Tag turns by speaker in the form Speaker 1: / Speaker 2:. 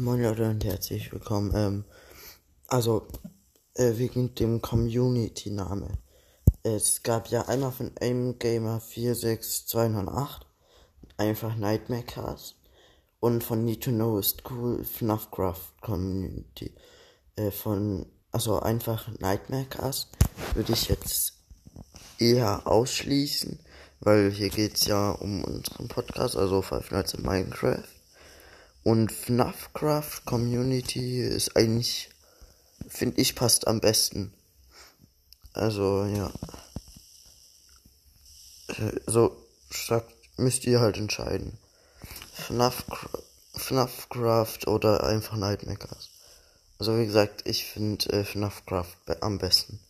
Speaker 1: Moin Leute und herzlich willkommen. Ähm, also, äh, wegen dem Community-Name. Es gab ja einmal von AimGamer 46208 einfach Nightmare Cast und von Need to Know ist cool FNAFcraft Community. Äh, von, also einfach Nightmare Cast würde ich jetzt eher ausschließen, weil hier geht's ja um unseren Podcast, also Five Nights in Minecraft. Und FNAFcraft Community ist eigentlich, finde ich, passt am besten. Also, ja. So, müsst ihr halt entscheiden. FNAFcraft, FNAFcraft oder einfach Nightmakers. Also, wie gesagt, ich finde äh, FNAFcraft am besten.